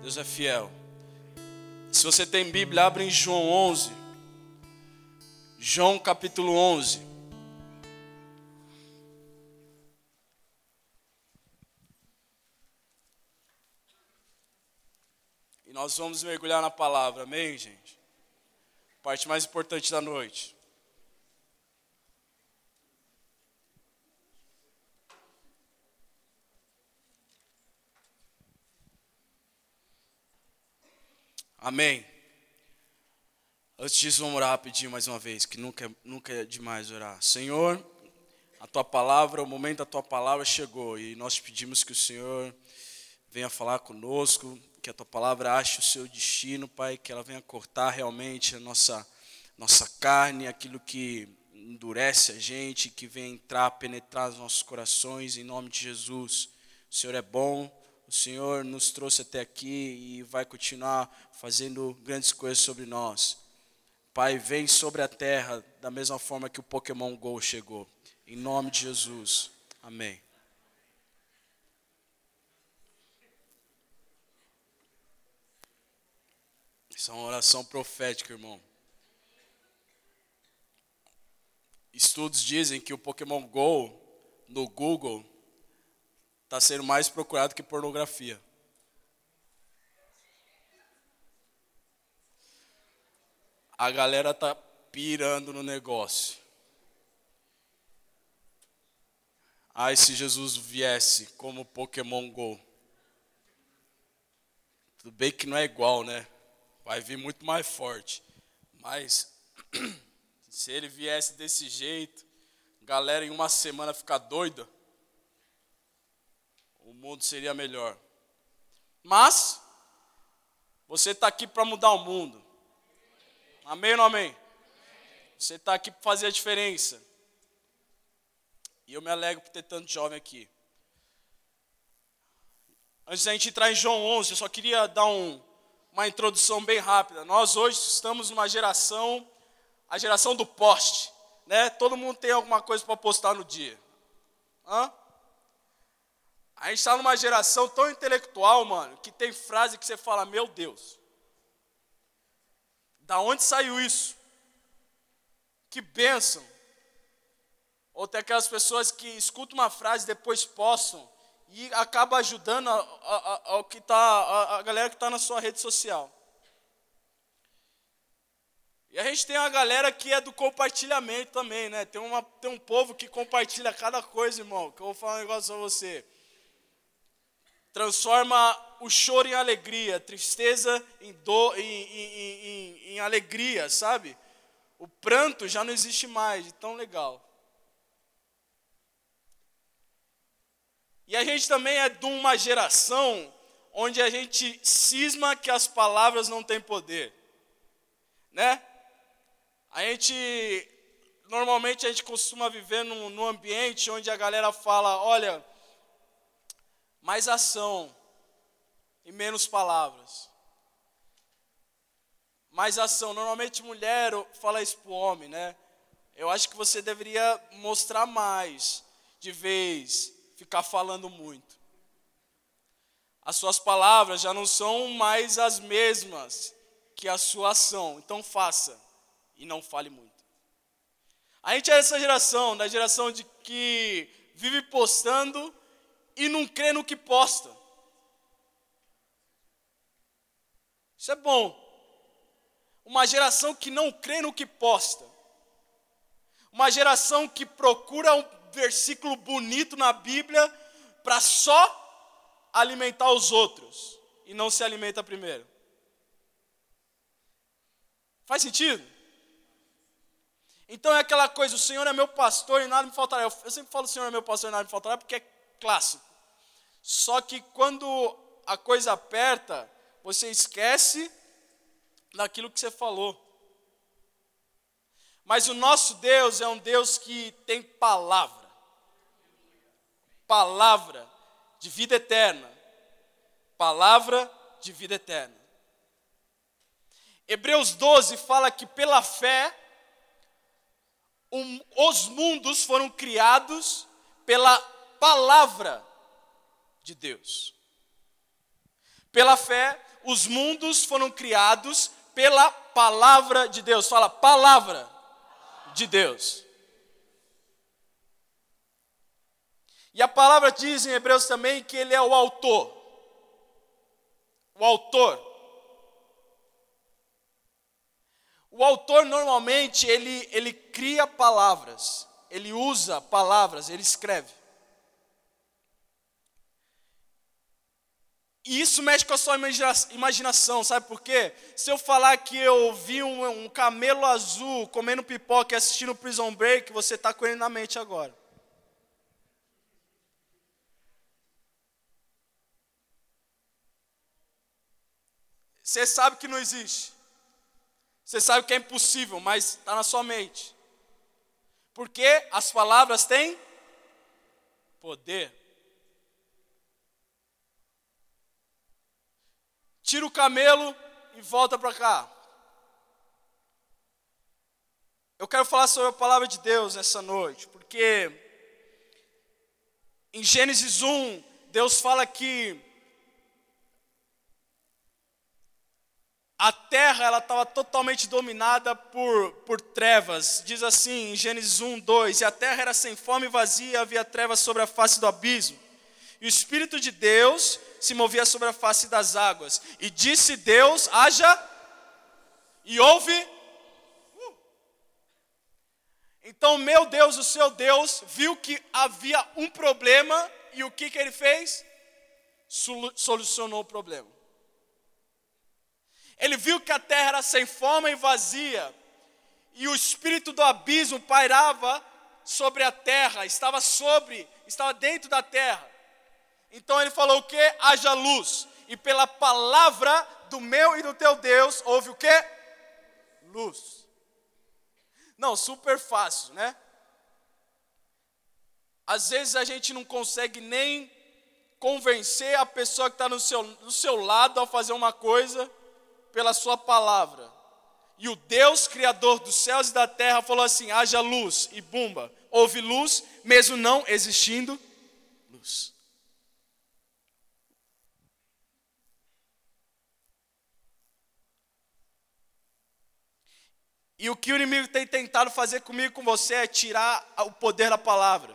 Deus é fiel. Se você tem Bíblia, abre em João 11. João capítulo 11. E nós vamos mergulhar na palavra, amém, gente? Parte mais importante da noite. Amém. Antes disso, vamos orar rapidinho mais uma vez, que nunca, é, nunca é demais orar. Senhor, a tua palavra, o momento da tua palavra chegou e nós pedimos que o Senhor venha falar conosco, que a tua palavra ache o seu destino, Pai, que ela venha cortar realmente a nossa, nossa carne, aquilo que endurece a gente, que venha entrar, penetrar nos nossos corações, em nome de Jesus. O Senhor é bom, o Senhor nos trouxe até aqui e vai continuar fazendo grandes coisas sobre nós. Pai, vem sobre a terra da mesma forma que o Pokémon Go chegou. Em nome de Jesus. Amém. Isso é uma oração profética, irmão. Estudos dizem que o Pokémon Go no Google está sendo mais procurado que pornografia. A galera tá pirando no negócio. Ai, se Jesus viesse como Pokémon Go. Tudo bem que não é igual, né? Vai vir muito mais forte. Mas se ele viesse desse jeito, galera em uma semana ficar doida o mundo seria melhor. Mas, você está aqui para mudar o mundo. Amém ou não amém? Você está aqui para fazer a diferença. E eu me alegro por ter tanto jovem aqui. Antes da gente entrar em João 11, eu só queria dar um, uma introdução bem rápida. Nós hoje estamos numa geração, a geração do poste. Né? Todo mundo tem alguma coisa para postar no dia. Hã? A gente está numa geração tão intelectual, mano, que tem frase que você fala, meu Deus. Da onde saiu isso? Que bênção. Ou tem aquelas pessoas que escutam uma frase depois postam e acaba ajudando a, a, a, que tá, a, a galera que está na sua rede social. E a gente tem uma galera que é do compartilhamento também, né? Tem, uma, tem um povo que compartilha cada coisa, irmão. Que eu vou falar um negócio pra você transforma o choro em alegria, tristeza em, do, em, em, em, em alegria, sabe? O pranto já não existe mais, de tão legal. E a gente também é de uma geração onde a gente cisma que as palavras não têm poder, né? A gente normalmente a gente costuma viver num, num ambiente onde a galera fala, olha, mais ação e menos palavras. Mais ação. Normalmente mulher fala isso para o homem, né? Eu acho que você deveria mostrar mais, de vez, ficar falando muito. As suas palavras já não são mais as mesmas que a sua ação. Então faça e não fale muito. A gente é essa geração, da geração de que vive postando e não crê no que posta. Isso é bom. Uma geração que não crê no que posta. Uma geração que procura um versículo bonito na Bíblia para só alimentar os outros e não se alimenta primeiro. Faz sentido? Então é aquela coisa, o Senhor é meu pastor e nada me faltará. Eu, sempre falo, o Senhor é meu pastor e nada me faltará, porque é clássico. Só que quando a coisa aperta, você esquece daquilo que você falou. Mas o nosso Deus é um Deus que tem palavra. Palavra de vida eterna. Palavra de vida eterna. Hebreus 12 fala que pela fé um, os mundos foram criados pela palavra de Deus. Pela fé, os mundos foram criados pela palavra de Deus. Fala, palavra de Deus. E a palavra diz em Hebreus também que ele é o autor. O autor. O autor normalmente ele, ele cria palavras, ele usa palavras, ele escreve. E isso mexe com a sua imaginação, sabe por quê? Se eu falar que eu vi um, um camelo azul comendo pipoca e assistindo Prison Break, você está com ele na mente agora. Você sabe que não existe. Você sabe que é impossível, mas está na sua mente. Porque as palavras têm poder. Tira o camelo e volta para cá. Eu quero falar sobre a palavra de Deus nessa noite, porque em Gênesis 1, Deus fala que a terra ela estava totalmente dominada por, por trevas. Diz assim em Gênesis 1, 2: E a terra era sem fome e vazia, havia trevas sobre a face do abismo. E o Espírito de Deus se movia sobre a face das águas. E disse Deus: haja, e houve. Uh. Então, meu Deus, o seu Deus, viu que havia um problema, e o que, que ele fez? Solucionou o problema. Ele viu que a terra era sem forma e vazia, e o espírito do abismo pairava sobre a terra, estava sobre, estava dentro da terra. Então ele falou o que? Haja luz. E pela palavra do meu e do teu Deus houve o que? Luz. Não, super fácil, né? Às vezes a gente não consegue nem convencer a pessoa que está no seu, do seu lado a fazer uma coisa, pela sua palavra. E o Deus criador dos céus e da terra falou assim: haja luz, e bumba, houve luz, mesmo não existindo luz. E o que o inimigo tem tentado fazer comigo com você é tirar o poder da palavra.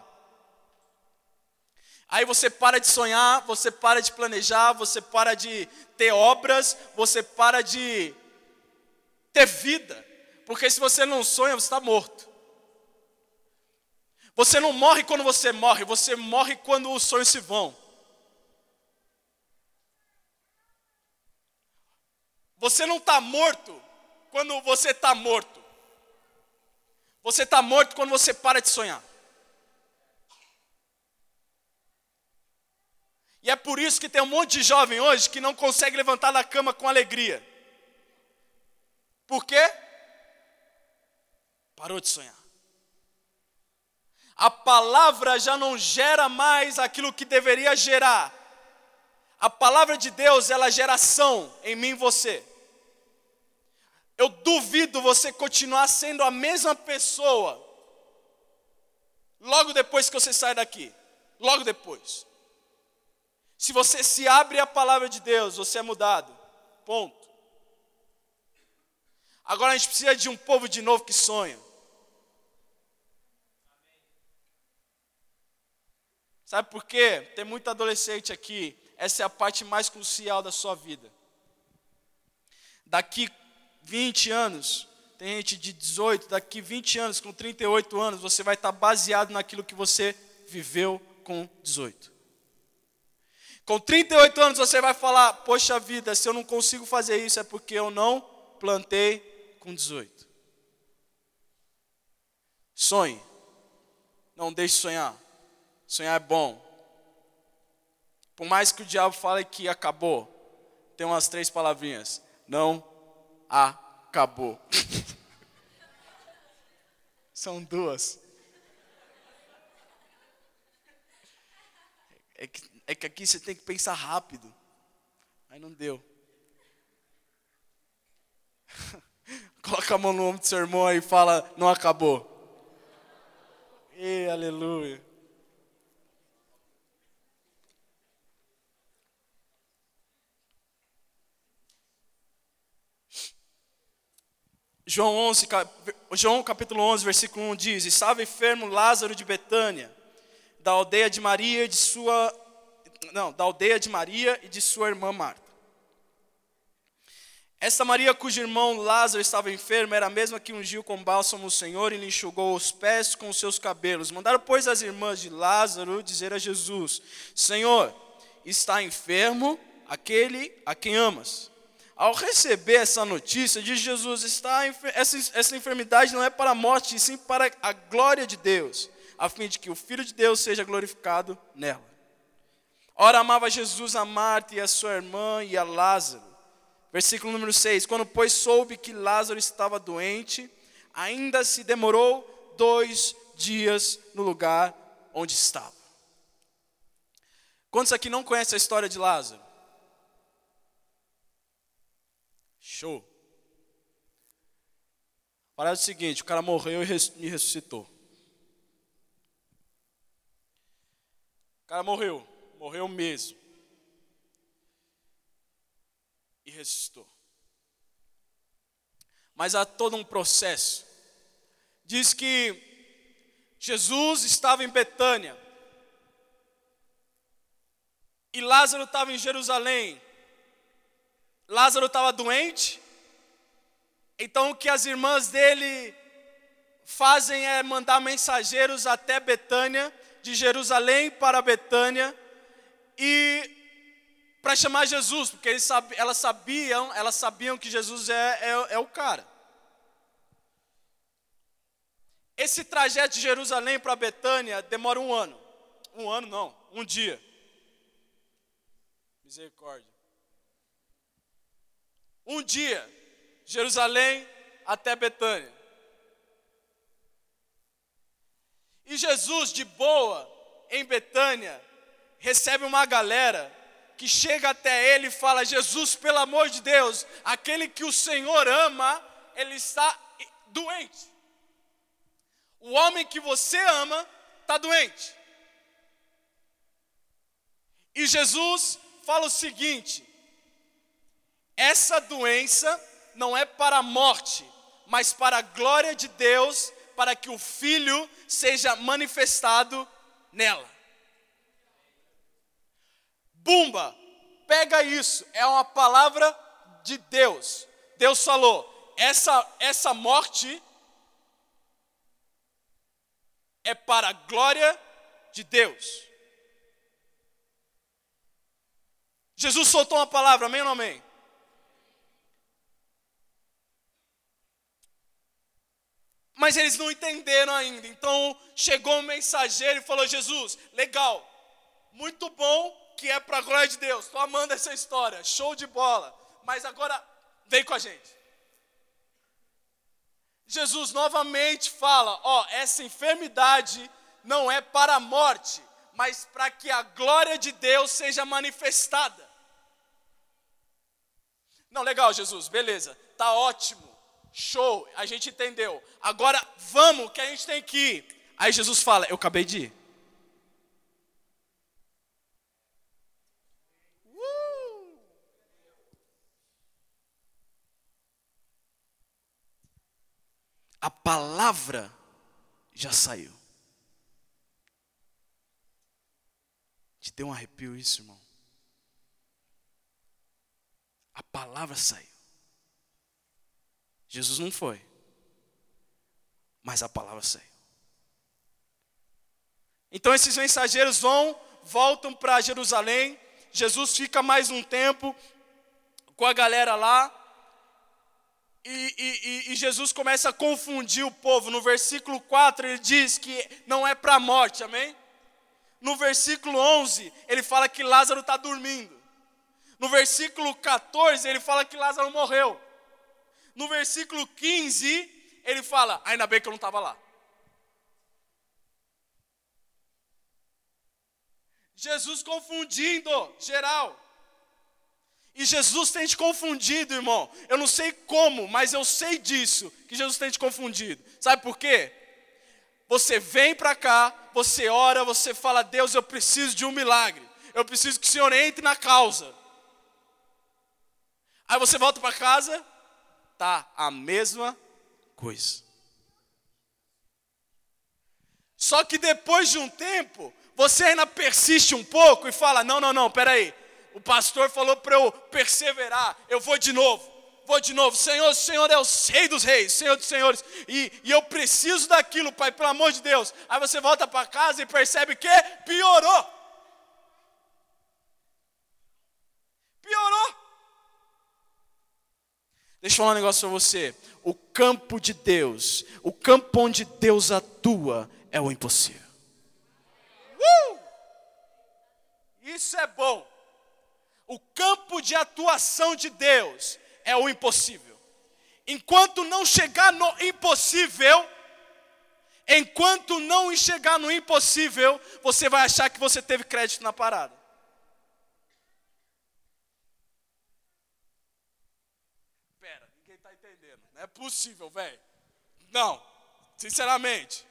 Aí você para de sonhar, você para de planejar, você para de ter obras, você para de ter vida. Porque se você não sonha, você está morto. Você não morre quando você morre, você morre quando os sonhos se vão. Você não está morto quando você está morto. Você está morto quando você para de sonhar. E é por isso que tem um monte de jovem hoje que não consegue levantar da cama com alegria. Por quê? Parou de sonhar. A palavra já não gera mais aquilo que deveria gerar. A palavra de Deus, ela gera ação em mim e você. Eu duvido você continuar sendo a mesma pessoa logo depois que você sai daqui. Logo depois. Se você se abre à palavra de Deus, você é mudado. Ponto. Agora a gente precisa de um povo de novo que sonha. Sabe por quê? Tem muito adolescente aqui. Essa é a parte mais crucial da sua vida. Daqui 20 anos, tem gente de 18, daqui 20 anos, com 38 anos, você vai estar baseado naquilo que você viveu com 18. Com 38 anos você vai falar: Poxa vida, se eu não consigo fazer isso é porque eu não plantei com 18. Sonhe. Não deixe sonhar. Sonhar é bom. Por mais que o diabo fale que acabou, tem umas três palavrinhas. Não acabou. São duas. É que é que aqui você tem que pensar rápido. Aí não deu. Coloca a mão no ombro do seu irmão e fala: Não acabou. E aleluia. João, 11, João capítulo 11, versículo 1 diz: Estava enfermo Lázaro de Betânia, da aldeia de Maria e de sua não, da aldeia de Maria e de sua irmã Marta. Esta Maria, cujo irmão Lázaro estava enfermo, era a mesma que ungiu com bálsamo o Senhor e lhe enxugou os pés com os seus cabelos. Mandaram, pois, as irmãs de Lázaro dizer a Jesus: Senhor, está enfermo aquele a quem amas. Ao receber essa notícia, diz Jesus: está, essa, essa enfermidade não é para a morte, e sim para a glória de Deus, a fim de que o Filho de Deus seja glorificado nela. Ora, amava Jesus a Marta e a sua irmã e a Lázaro. Versículo número 6: Quando, pois, soube que Lázaro estava doente, ainda se demorou dois dias no lugar onde estava. Quantos aqui não conhecem a história de Lázaro? Show. Parece o seguinte: o cara morreu e ressuscitou. O cara morreu, morreu mesmo. E ressuscitou. Mas há todo um processo. Diz que Jesus estava em Betânia. E Lázaro estava em Jerusalém. Lázaro estava doente, então o que as irmãs dele fazem é mandar mensageiros até Betânia, de Jerusalém para Betânia, e para chamar Jesus, porque eles elas sabiam, elas sabiam que Jesus é, é, é o cara. Esse trajeto de Jerusalém para Betânia demora um ano. Um ano não, um dia. Misericórdia. Um dia, Jerusalém até Betânia. E Jesus, de boa, em Betânia, recebe uma galera que chega até ele e fala: Jesus, pelo amor de Deus, aquele que o Senhor ama, ele está doente. O homem que você ama está doente. E Jesus fala o seguinte: essa doença não é para a morte, mas para a glória de Deus, para que o Filho seja manifestado nela. Bumba, pega isso, é uma palavra de Deus. Deus falou: essa, essa morte é para a glória de Deus. Jesus soltou uma palavra, amém ou não amém? Mas eles não entenderam ainda. Então chegou um mensageiro e falou: Jesus, legal, muito bom que é para a glória de Deus. Estou amando essa história, show de bola. Mas agora vem com a gente. Jesus novamente fala: ó, essa enfermidade não é para a morte, mas para que a glória de Deus seja manifestada. Não, legal, Jesus, beleza, tá ótimo. Show, a gente entendeu. Agora vamos, que a gente tem que ir. Aí Jesus fala: Eu acabei de ir. Uh! A palavra já saiu. Te deu um arrepio isso, irmão? A palavra saiu. Jesus não foi, mas a palavra saiu. Então esses mensageiros vão, voltam para Jerusalém. Jesus fica mais um tempo com a galera lá. E, e, e, Jesus começa a confundir o povo. No versículo 4 ele diz que não é para a morte, amém? No versículo 11 ele fala que Lázaro está dormindo. No versículo 14 ele fala que Lázaro morreu no versículo 15, ele fala: Ainda bem que eu não estava lá. Jesus confundindo geral. E Jesus tem te confundido, irmão. Eu não sei como, mas eu sei disso, que Jesus tem te confundido. Sabe por quê? Você vem para cá, você ora, você fala: Deus, eu preciso de um milagre. Eu preciso que o Senhor entre na causa. Aí você volta para casa, tá a mesma coisa. Só que depois de um tempo, você ainda persiste um pouco e fala: não, não, não, peraí. O pastor falou para eu perseverar, eu vou de novo, vou de novo. Senhor, Senhor é o rei dos reis, Senhor dos senhores, e, e eu preciso daquilo, Pai, pelo amor de Deus. Aí você volta para casa e percebe que piorou. Piorou. Deixa eu falar um negócio para você. O campo de Deus, o campo onde Deus atua, é o impossível. Uh! Isso é bom. O campo de atuação de Deus é o impossível. Enquanto não chegar no impossível, enquanto não chegar no impossível, você vai achar que você teve crédito na parada. Pera, ninguém está entendendo. Não é possível, velho. Não, sinceramente.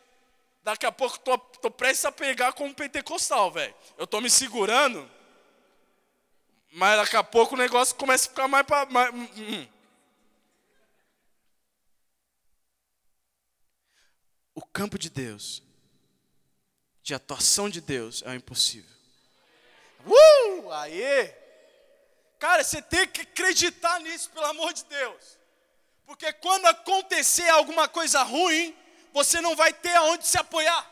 Daqui a pouco tô, tô prestes a pegar como pentecostal, velho. Eu tô me segurando, mas daqui a pouco o negócio começa a ficar mais para. Hum, hum. O campo de Deus, de atuação de Deus, é o impossível. Uh! Aê! Cara, você tem que acreditar nisso, pelo amor de Deus. Porque quando acontecer alguma coisa ruim, você não vai ter aonde se apoiar.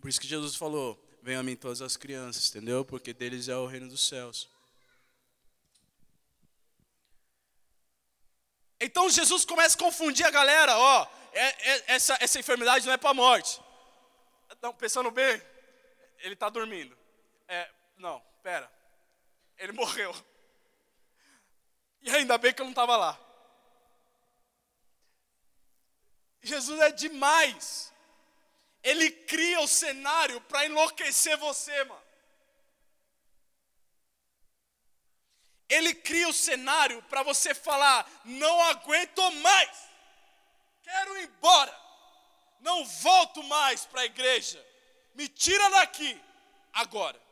Por isso que Jesus falou: Venham a mim todas as crianças, entendeu? Porque deles é o reino dos céus. Então Jesus começa a confundir a galera: ó, é, é, essa, essa enfermidade não é para a morte. Não, pensando bem, ele está dormindo. É, não, pera ele morreu. E ainda bem que eu não estava lá. Jesus é demais. Ele cria o cenário para enlouquecer você, mano. Ele cria o cenário para você falar: não aguento mais, quero ir embora, não volto mais para a igreja, me tira daqui, agora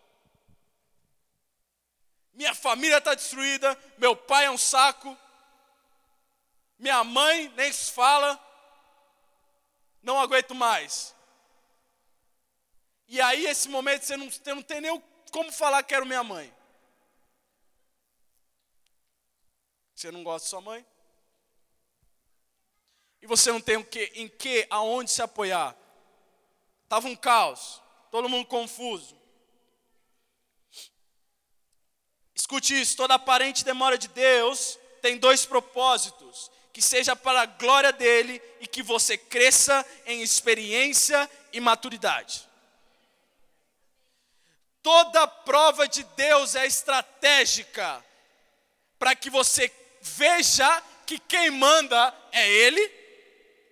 minha família está destruída, meu pai é um saco, minha mãe nem se fala, não aguento mais. E aí, esse momento, você não, você não tem nem como falar que quero minha mãe. Você não gosta de sua mãe? E você não tem o que, em que, aonde se apoiar. Estava um caos, todo mundo confuso. Escute isso: toda aparente demora de Deus tem dois propósitos: que seja para a glória dele e que você cresça em experiência e maturidade. Toda prova de Deus é estratégica para que você veja que quem manda é Ele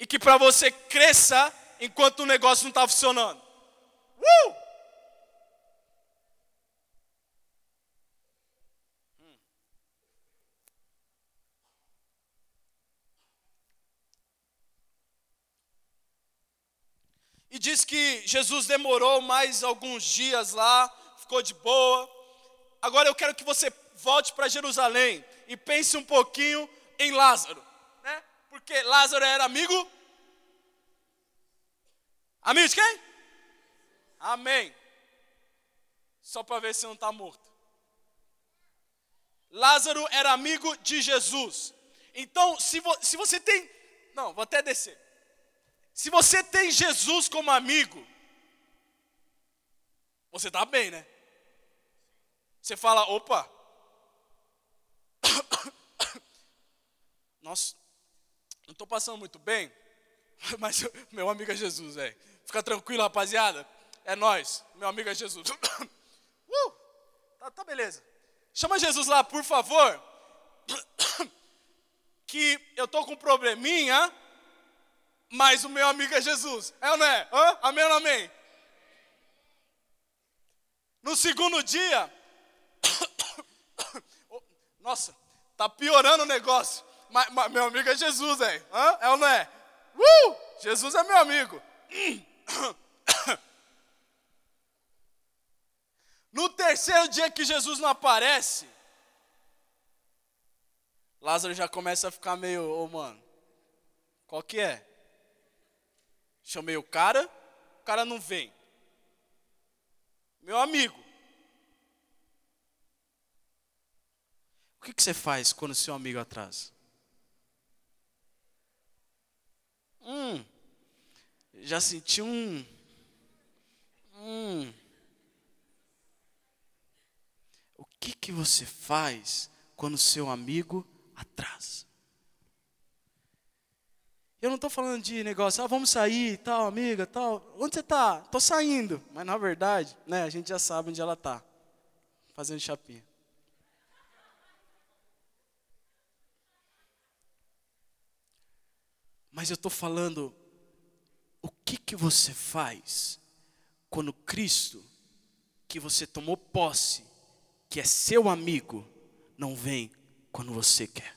e que para você cresça enquanto o negócio não está funcionando. Uh! E diz que Jesus demorou mais alguns dias lá, ficou de boa. Agora eu quero que você volte para Jerusalém e pense um pouquinho em Lázaro, né? Porque Lázaro era amigo. Amigo de quem? Amém. Só para ver se não está morto. Lázaro era amigo de Jesus. Então, se, vo, se você tem. Não, vou até descer. Se você tem Jesus como amigo, você está bem, né? Você fala, opa, nossa, não estou passando muito bem, mas meu amigo é Jesus, velho. Fica tranquilo, rapaziada. É nós, meu amigo é Jesus. Uh, tá, tá beleza. Chama Jesus lá, por favor. Que eu tô com um probleminha mas o meu amigo é Jesus. É ou não é? Hã? Amém ou não amém? No segundo dia, nossa, tá piorando o negócio. Mas, mas meu amigo é Jesus, velho. É ou não é? Uh! Jesus é meu amigo. No dia que Jesus não aparece, Lázaro já começa a ficar meio, ô oh, mano, qual que é? Chamei o cara, o cara não vem. Meu amigo. O que, que você faz quando seu amigo atrasa? Hum, já senti um. Hum. O que, que você faz quando seu amigo atrasa? Eu não estou falando de negócio, ah, vamos sair, tal, amiga, tal. Onde você está? Estou saindo. Mas na verdade, né, a gente já sabe onde ela está. Fazendo chapinha. Mas eu estou falando, que, que você faz quando Cristo, que você tomou posse, que é seu amigo, não vem quando você quer?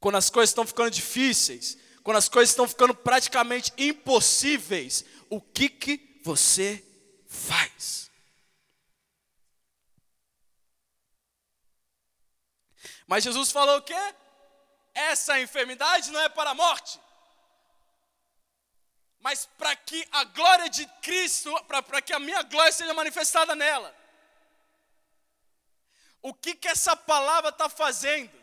quando as coisas estão ficando difíceis, quando as coisas estão ficando praticamente impossíveis, o que, que você faz? Mas Jesus falou o quê? Essa enfermidade não é para a morte, mas para que a glória de Cristo, para que a minha glória seja manifestada nela. O que que essa palavra está fazendo?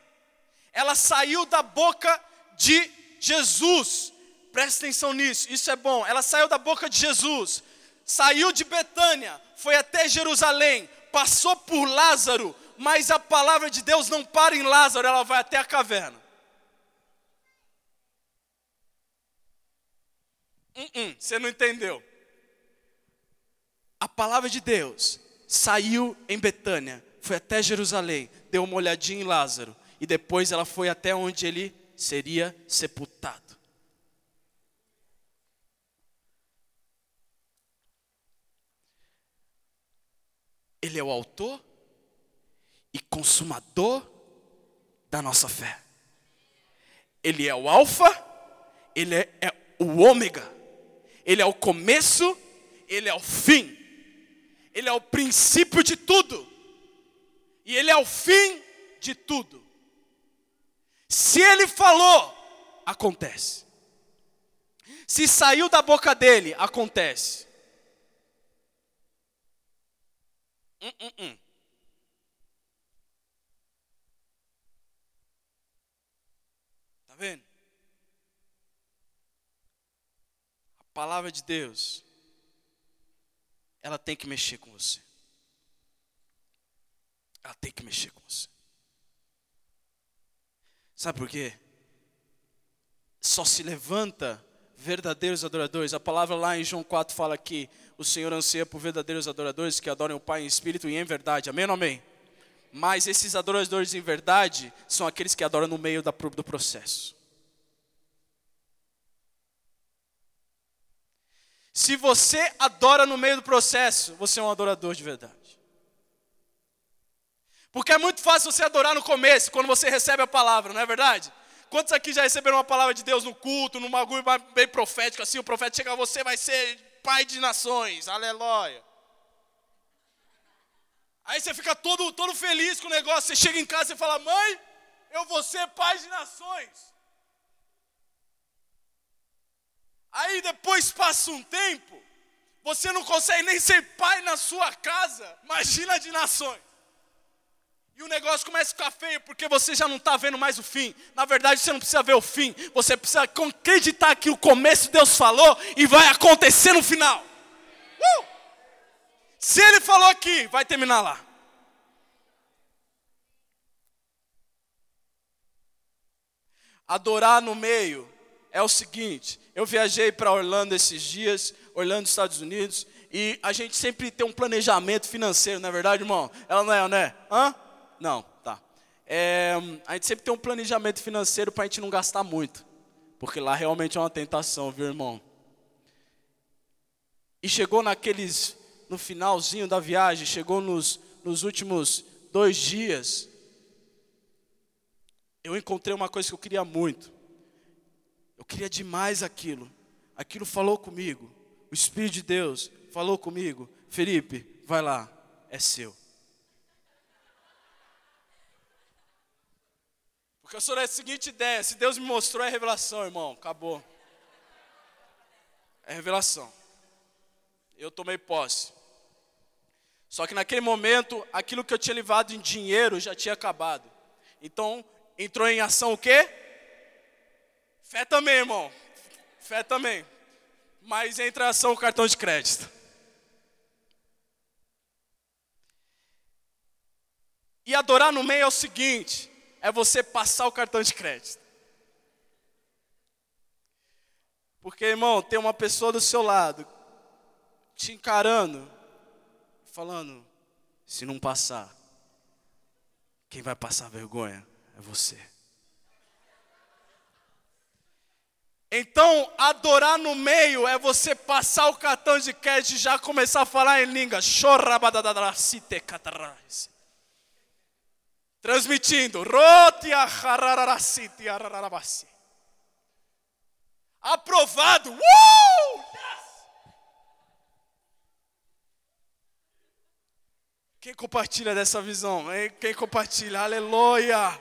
ela saiu da boca de Jesus. Presta atenção nisso, isso é bom. Ela saiu da boca de Jesus, saiu de Betânia, foi até Jerusalém, passou por Lázaro, mas a palavra de Deus não para em Lázaro, ela vai até a caverna. Uh -uh, você não entendeu. A palavra de Deus saiu em Betânia, foi até Jerusalém, deu uma olhadinha em Lázaro e depois ela foi até onde ele seria sepultado. Ele é o autor e consumador da nossa fé. Ele é o Alfa, ele é, é o Ômega, ele é o começo, ele é o fim, ele é o princípio de tudo, e ele é o fim de tudo. Se ele falou, acontece. Se saiu da boca dele, acontece. Hum, hum, hum. Tá vendo? A palavra de Deus, ela tem que mexer com você. Ela tem que mexer com você. Sabe por quê? Só se levanta verdadeiros adoradores. A palavra lá em João 4 fala que o Senhor anseia por verdadeiros adoradores que adorem o Pai em espírito e em verdade. Amém ou amém? Mas esses adoradores em verdade são aqueles que adoram no meio do processo. Se você adora no meio do processo, você é um adorador de verdade. Porque é muito fácil você adorar no começo, quando você recebe a palavra, não é verdade? Quantos aqui já receberam uma palavra de Deus no culto, num bagulho bem profético, assim, o profeta chega a você, vai ser pai de nações, aleluia. Aí você fica todo, todo feliz com o negócio, você chega em casa e fala, mãe, eu vou ser pai de nações. Aí depois passa um tempo, você não consegue nem ser pai na sua casa, imagina de nações. E o negócio começa a ficar feio porque você já não está vendo mais o fim. Na verdade, você não precisa ver o fim. Você precisa acreditar que o começo Deus falou e vai acontecer no final. Uh! Se Ele falou aqui, vai terminar lá. Adorar no meio é o seguinte. Eu viajei para Orlando esses dias, Orlando, Estados Unidos, e a gente sempre tem um planejamento financeiro, não é verdade, irmão? Ela não é, não é? Hã? Não, tá. É, a gente sempre tem um planejamento financeiro para a gente não gastar muito. Porque lá realmente é uma tentação, viu, irmão? E chegou naqueles, no finalzinho da viagem, chegou nos, nos últimos dois dias, eu encontrei uma coisa que eu queria muito. Eu queria demais aquilo. Aquilo falou comigo. o Espírito de Deus falou comigo: Felipe, vai lá, é seu. Porque eu sou da seguinte ideia: se Deus me mostrou, é revelação, irmão, acabou. É revelação. Eu tomei posse. Só que naquele momento, aquilo que eu tinha levado em dinheiro já tinha acabado. Então, entrou em ação o quê? Fé também, irmão. Fé também. Mas entra ação o cartão de crédito. E adorar no meio é o seguinte: é você passar o cartão de crédito. Porque, irmão, tem uma pessoa do seu lado te encarando, falando: se não passar, quem vai passar vergonha é você. Então, adorar no meio é você passar o cartão de crédito e já começar a falar em língua. Transmitindo. Aprovado. Uh! Quem compartilha dessa visão? Quem compartilha? Aleluia!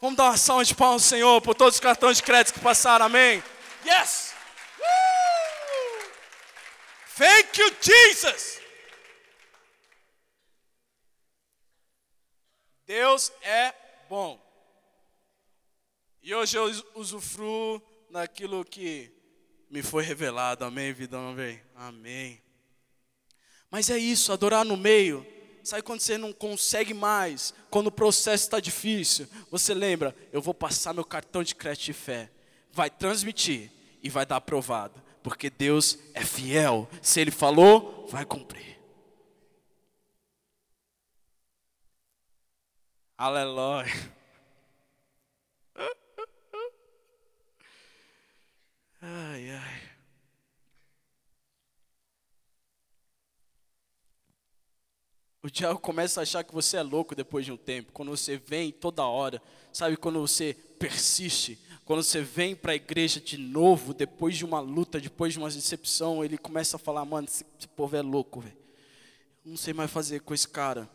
Vamos dar uma salva de palmas Senhor por todos os cartões de crédito que passaram, amém? Yes! Thank you, Jesus! Deus é bom. E hoje eu usufruo naquilo que me foi revelado, amém, vidão, amém? Amém. Mas é isso, adorar no meio Sabe quando você não consegue mais, quando o processo está difícil? Você lembra, eu vou passar meu cartão de crédito de fé. Vai transmitir e vai dar aprovado. Porque Deus é fiel. Se Ele falou, vai cumprir. Aleluia. Ai, ai. O diabo começa a achar que você é louco depois de um tempo, quando você vem toda hora, sabe, quando você persiste, quando você vem para a igreja de novo, depois de uma luta, depois de uma decepção, ele começa a falar: mano, esse, esse povo é louco, velho. Não sei mais fazer com esse cara.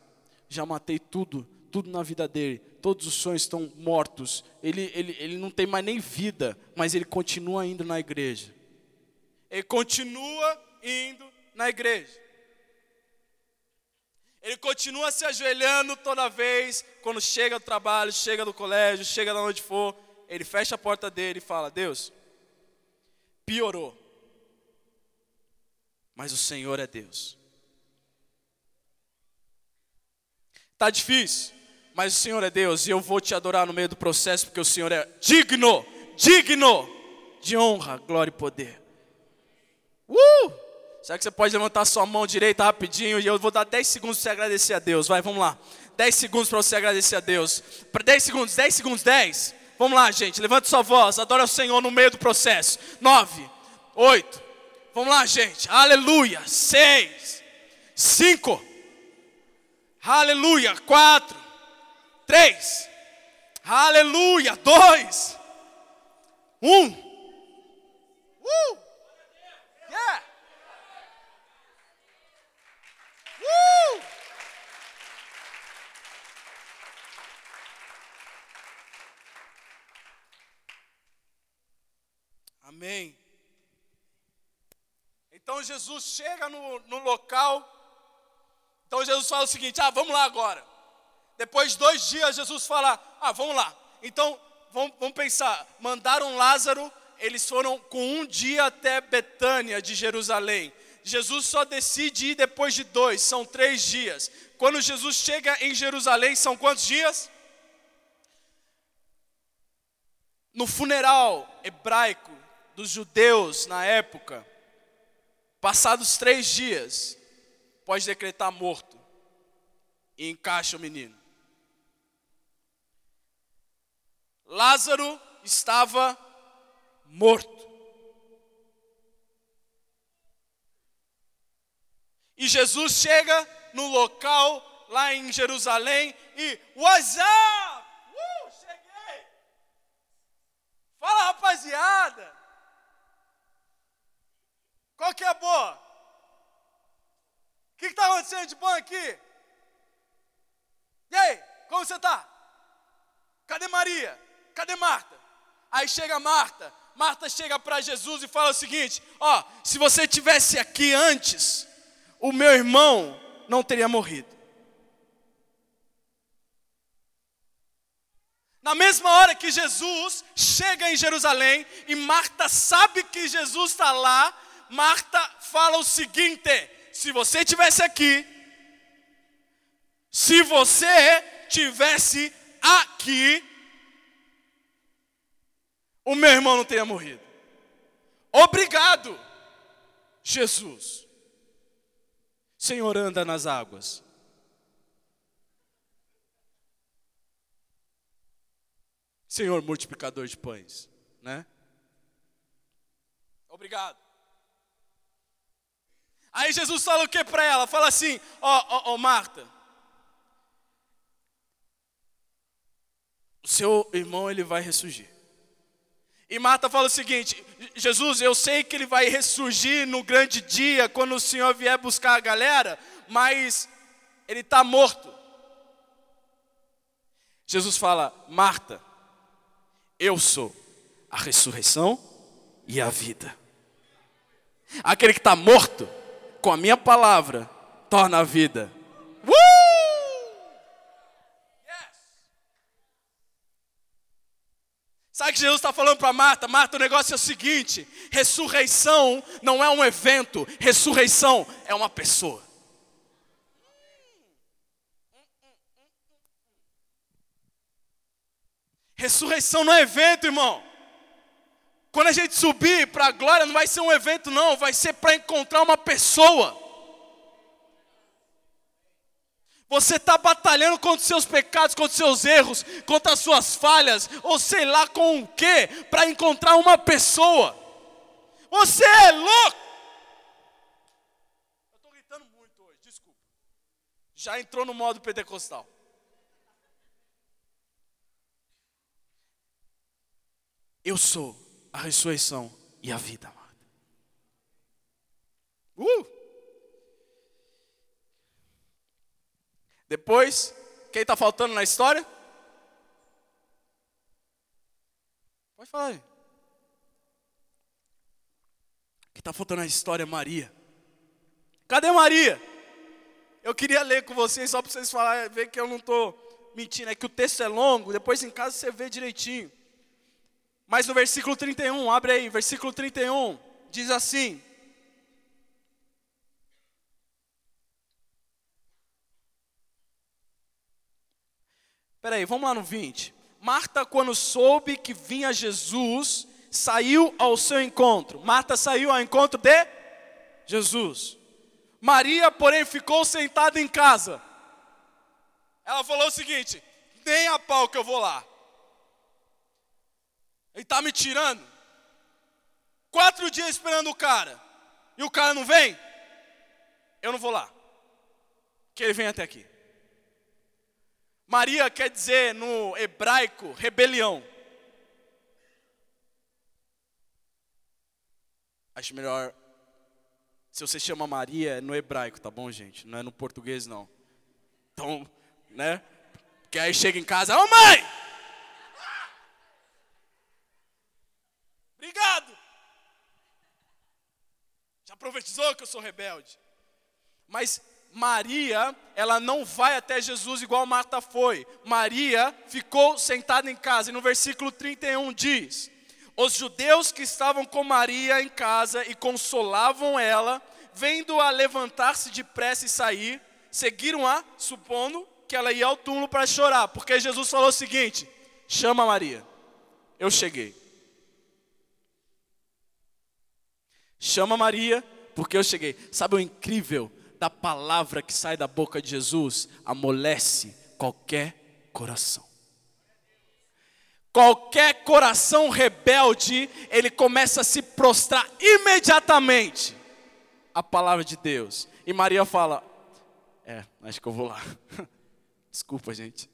Já matei tudo, tudo na vida dele. Todos os sonhos estão mortos. Ele, ele, ele não tem mais nem vida, mas ele continua indo na igreja. Ele continua indo na igreja. Ele continua se ajoelhando toda vez, quando chega do trabalho, chega do colégio, chega de onde for, ele fecha a porta dele e fala: Deus, piorou, mas o Senhor é Deus. Está difícil, mas o Senhor é Deus e eu vou te adorar no meio do processo, porque o Senhor é digno, digno de honra, glória e poder. Uh! Será que você pode levantar sua mão direita rapidinho e eu vou dar 10 segundos para você agradecer a Deus? Vai, vamos lá. 10 segundos para você agradecer a Deus. 10 segundos, 10 segundos, 10. Vamos lá, gente. Levante sua voz. Adora o Senhor no meio do processo. 9, 8. Vamos lá, gente. Aleluia. 6, 5. Aleluia. 4, 3. Aleluia. 2, 1. Uh! Yeah! Uh! Amém. Então Jesus chega no, no local. Então Jesus fala o seguinte: ah, vamos lá agora. Depois de dois dias, Jesus fala: ah, vamos lá. Então, vamos, vamos pensar: mandaram Lázaro, eles foram com um dia até Betânia de Jerusalém. Jesus só decide ir depois de dois, são três dias. Quando Jesus chega em Jerusalém, são quantos dias? No funeral hebraico dos judeus na época, passados três dias, pode decretar morto e encaixa o menino. Lázaro estava morto. E Jesus chega no local lá em Jerusalém e WhatsApp! Uh, cheguei! Fala rapaziada! Qual que é a boa? O que está acontecendo de bom aqui? E aí, como você está? Cadê Maria? Cadê Marta? Aí chega Marta. Marta chega para Jesus e fala o seguinte: Ó, se você tivesse aqui antes, o meu irmão não teria morrido. Na mesma hora que Jesus chega em Jerusalém e Marta sabe que Jesus está lá, Marta fala o seguinte: se você tivesse aqui, se você tivesse aqui, o meu irmão não teria morrido. Obrigado, Jesus. Senhor anda nas águas. Senhor multiplicador de pães, né? Obrigado. Aí Jesus fala o que para ela? Fala assim: Ó, ó, ó, Marta, o seu irmão ele vai ressurgir. E Marta fala o seguinte: Jesus, eu sei que ele vai ressurgir no grande dia, quando o Senhor vier buscar a galera, mas ele está morto. Jesus fala: Marta, eu sou a ressurreição e a vida. Aquele que está morto, com a minha palavra, torna a vida. Uh! Yes. Sabe que Jesus está falando para Marta? Marta, o negócio é o seguinte: ressurreição não é um evento, ressurreição é uma pessoa. Ressurreição não é evento, irmão. Quando a gente subir para a glória, não vai ser um evento, não, vai ser para encontrar uma pessoa. Você está batalhando contra os seus pecados, contra os seus erros, contra as suas falhas, ou sei lá com o que, para encontrar uma pessoa. Você é louco! Eu estou gritando muito hoje, desculpa. Já entrou no modo pentecostal. Eu sou a ressurreição e a vida, amado. Uh! Depois, quem está faltando na história? Pode falar aí. Quem está faltando na história é Maria. Cadê Maria? Eu queria ler com vocês só para vocês falarem, ver que eu não estou mentindo. É que o texto é longo, depois em casa você vê direitinho. Mas no versículo 31, abre aí, versículo 31, diz assim: Peraí, vamos lá no 20. Marta, quando soube que vinha Jesus, saiu ao seu encontro. Marta saiu ao encontro de Jesus. Maria, porém, ficou sentada em casa. Ela falou o seguinte: nem a pau que eu vou lá. Ele está me tirando. Quatro dias esperando o cara. E o cara não vem? Eu não vou lá. Que ele vem até aqui. Maria quer dizer no hebraico rebelião. Acho melhor. Se você chama Maria, é no hebraico, tá bom, gente? Não é no português, não. Então, né? Que aí chega em casa, ô oh, mãe! Obrigado. Já profetizou que eu sou rebelde. Mas Maria, ela não vai até Jesus igual Marta foi. Maria ficou sentada em casa. E no versículo 31 diz: Os judeus que estavam com Maria em casa e consolavam ela, vendo-a levantar-se depressa e sair, seguiram-a, supondo que ela ia ao túmulo para chorar, porque Jesus falou o seguinte: chama Maria, eu cheguei. Chama Maria, porque eu cheguei. Sabe o incrível da palavra que sai da boca de Jesus? Amolece qualquer coração. Qualquer coração rebelde, ele começa a se prostrar imediatamente a palavra de Deus. E Maria fala: É, acho que eu vou lá. Desculpa, gente.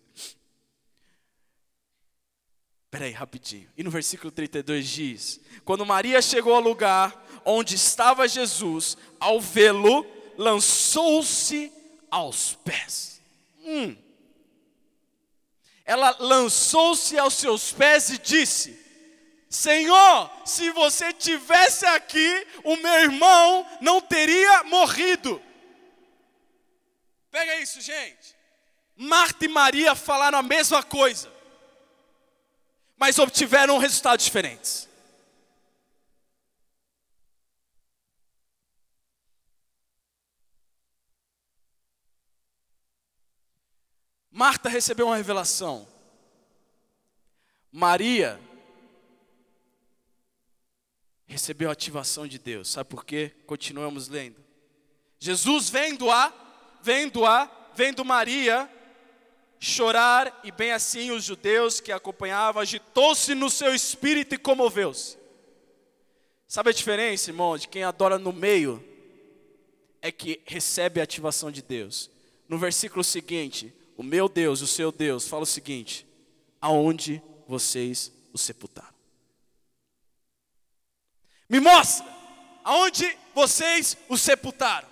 Peraí, rapidinho. E no versículo 32 diz: Quando Maria chegou ao lugar onde estava Jesus, ao vê-lo, lançou-se aos pés. Hum. Ela lançou-se aos seus pés e disse: Senhor, se você tivesse aqui, o meu irmão não teria morrido. Pega isso, gente. Marta e Maria falaram a mesma coisa, mas obtiveram resultados diferentes. Marta recebeu uma revelação. Maria recebeu a ativação de Deus. Sabe por quê? Continuamos lendo. Jesus vendo-a, vendo-a, vendo Maria chorar, e bem assim os judeus que a acompanhavam, agitou-se no seu espírito e comoveu-se. Sabe a diferença, irmão, de quem adora no meio? É que recebe a ativação de Deus. No versículo seguinte, o meu Deus, o seu Deus, fala o seguinte: aonde vocês o sepultaram? Me mostra aonde vocês o sepultaram.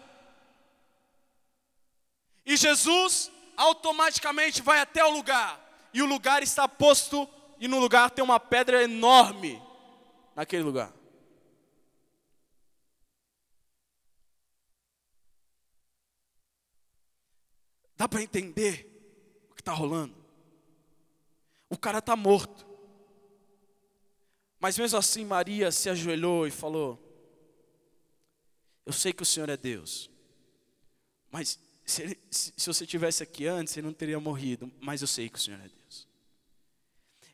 E Jesus automaticamente vai até o lugar, e o lugar está posto, e no lugar tem uma pedra enorme naquele lugar. Dá para entender está rolando. O cara está morto. Mas mesmo assim, Maria se ajoelhou e falou: Eu sei que o Senhor é Deus, mas se, ele, se, se você tivesse aqui antes, ele não teria morrido. Mas eu sei que o Senhor é Deus.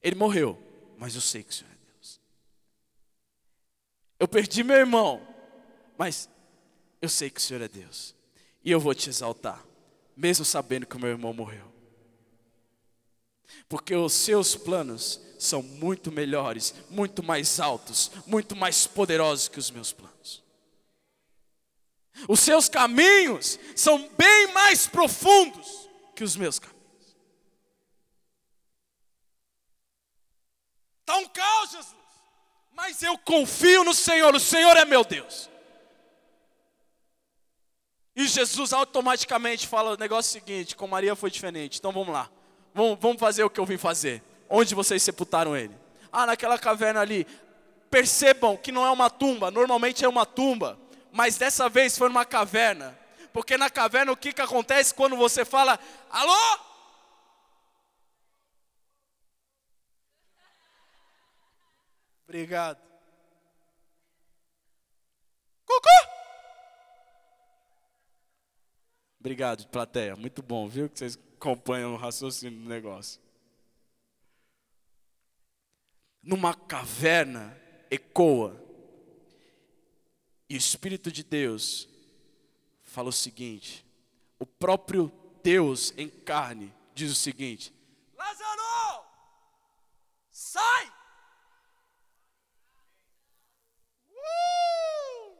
Ele morreu, mas eu sei que o Senhor é Deus. Eu perdi meu irmão, mas eu sei que o Senhor é Deus. E eu vou te exaltar, mesmo sabendo que o meu irmão morreu porque os seus planos são muito melhores, muito mais altos, muito mais poderosos que os meus planos. Os seus caminhos são bem mais profundos que os meus caminhos. Está um caos, Jesus, mas eu confio no Senhor, o Senhor é meu Deus. E Jesus automaticamente fala o negócio seguinte: com Maria foi diferente, então vamos lá. Vamos, fazer o que eu vim fazer. Onde vocês sepultaram ele? Ah, naquela caverna ali. Percebam que não é uma tumba, normalmente é uma tumba, mas dessa vez foi numa caverna. Porque na caverna o que, que acontece quando você fala, alô? Obrigado. Cucu! Obrigado, plateia. Muito bom, viu? Que vocês acompanham o raciocínio do negócio. Numa caverna ecoa. E o Espírito de Deus fala o seguinte: o próprio Deus em carne diz o seguinte: Lázaro, sai! Uh!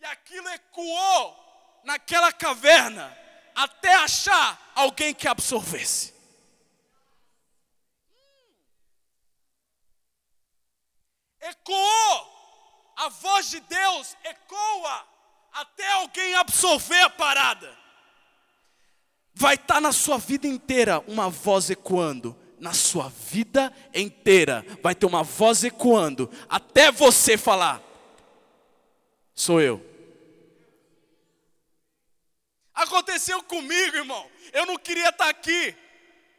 E aquilo ecoou naquela caverna até achar alguém que absorvesse. Ecoou, a voz de Deus ecoa até alguém absorver a parada. Vai estar tá na sua vida inteira uma voz ecoando, na sua vida inteira vai ter uma voz ecoando, até você falar: Sou eu. Aconteceu comigo, irmão. Eu não queria estar aqui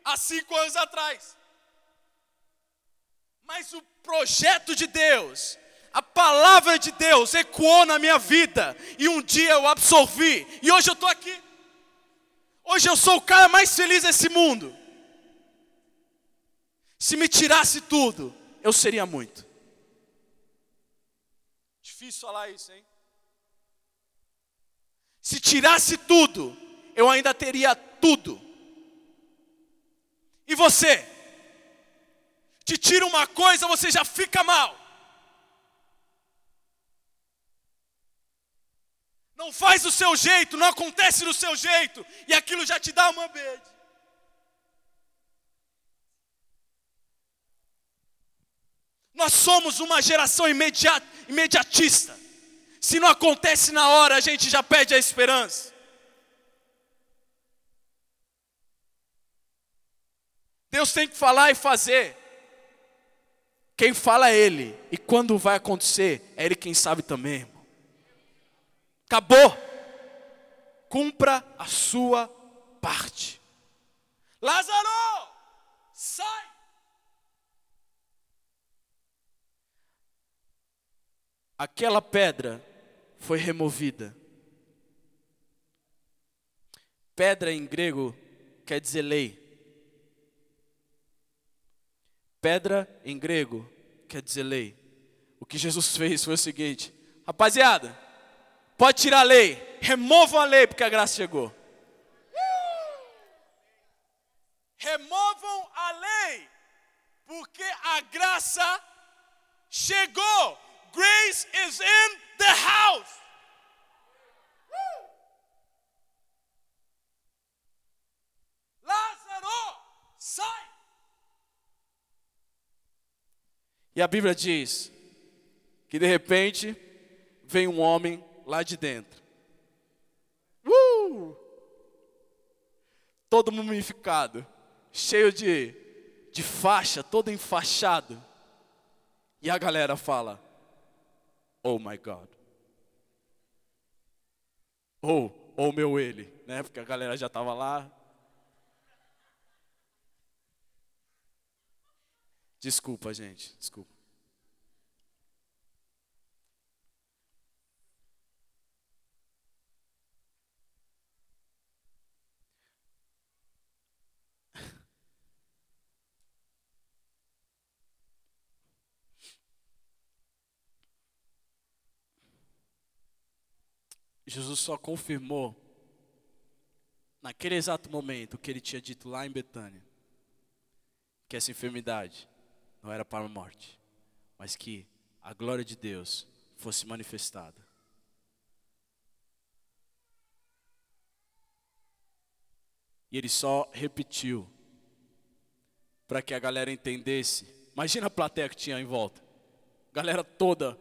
há cinco anos atrás. Mas o projeto de Deus, a palavra de Deus ecoou na minha vida. E um dia eu absorvi. E hoje eu estou aqui. Hoje eu sou o cara mais feliz desse mundo. Se me tirasse tudo, eu seria muito. Difícil falar isso, hein? Se tirasse tudo, eu ainda teria tudo. E você? Te tira uma coisa, você já fica mal. Não faz do seu jeito, não acontece do seu jeito, e aquilo já te dá uma bede. Nós somos uma geração imediata, imediatista. Se não acontece na hora, a gente já perde a esperança. Deus tem que falar e fazer. Quem fala é Ele. E quando vai acontecer, é Ele quem sabe também, irmão. Acabou. Cumpra a sua parte. Lázaro, sai. Aquela pedra foi removida. Pedra em grego quer dizer lei. Pedra em grego quer dizer lei. O que Jesus fez foi o seguinte: rapaziada, pode tirar a lei, removam a lei, porque a graça chegou. Removam a lei, porque a graça chegou. Grace is in the house. Lázaro, sai. E a Bíblia diz que de repente vem um homem lá de dentro. Uh! Todo mumificado, cheio de, de faixa, todo enfaixado. E a galera fala: Oh my God. Ou, oh, oh meu ele, né? Porque a galera já estava lá. Desculpa, gente, desculpa. Jesus só confirmou, naquele exato momento, o que ele tinha dito lá em Betânia: que essa enfermidade não era para a morte, mas que a glória de Deus fosse manifestada. E ele só repetiu para que a galera entendesse. Imagina a plateia que tinha em volta. Galera toda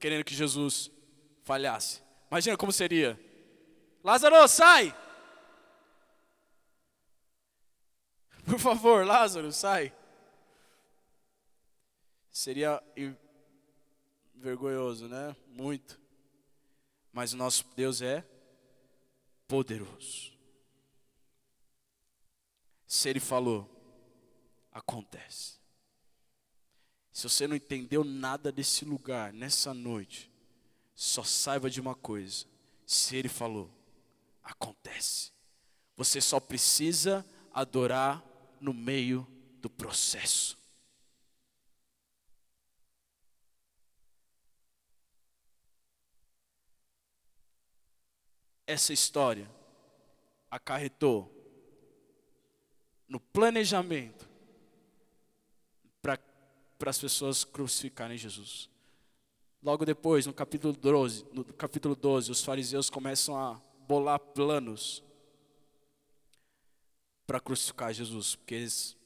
querendo que Jesus falhasse. Imagina como seria. Lázaro, sai! Por favor, Lázaro, sai. Seria vergonhoso, né? Muito. Mas o nosso Deus é poderoso. Se Ele falou, acontece. Se você não entendeu nada desse lugar nessa noite, só saiba de uma coisa: se Ele falou, acontece. Você só precisa adorar no meio do processo. Essa história acarretou no planejamento para as pessoas crucificarem Jesus. Logo depois, no capítulo 12, no capítulo 12, os fariseus começam a bolar planos para crucificar Jesus, porque eles,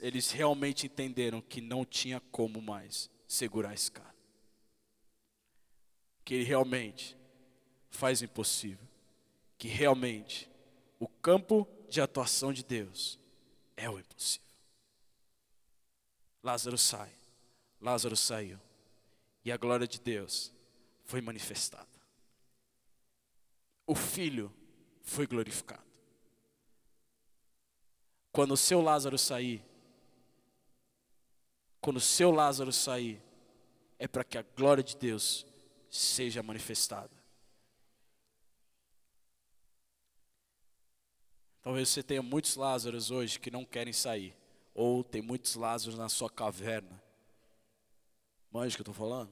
eles realmente entenderam que não tinha como mais segurar esse cara. Que ele realmente faz o impossível. Que realmente o campo de atuação de Deus é o impossível. Lázaro sai. Lázaro saiu e a glória de Deus foi manifestada. O Filho foi glorificado. Quando o seu Lázaro sair, quando o seu Lázaro sair, é para que a glória de Deus seja manifestada. Talvez você tenha muitos Lázaros hoje que não querem sair, ou tem muitos Lázaros na sua caverna Manja que eu estou falando?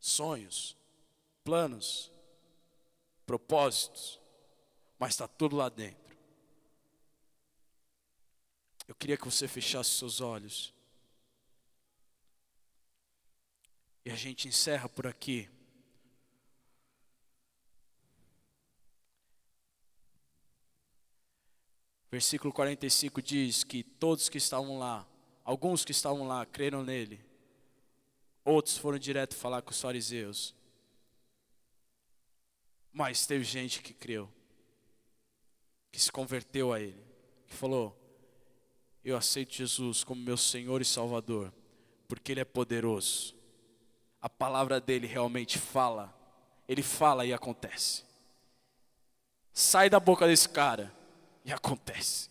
Sonhos, planos, propósitos, mas está tudo lá dentro. Eu queria que você fechasse seus olhos. E a gente encerra por aqui. Versículo 45 diz que todos que estavam lá, alguns que estavam lá, creram nele Outros foram direto falar com os fariseus. Mas teve gente que creu, que se converteu a Ele, que falou: Eu aceito Jesus como meu Senhor e Salvador, porque Ele é poderoso. A palavra dele realmente fala, Ele fala e acontece. Sai da boca desse cara e acontece.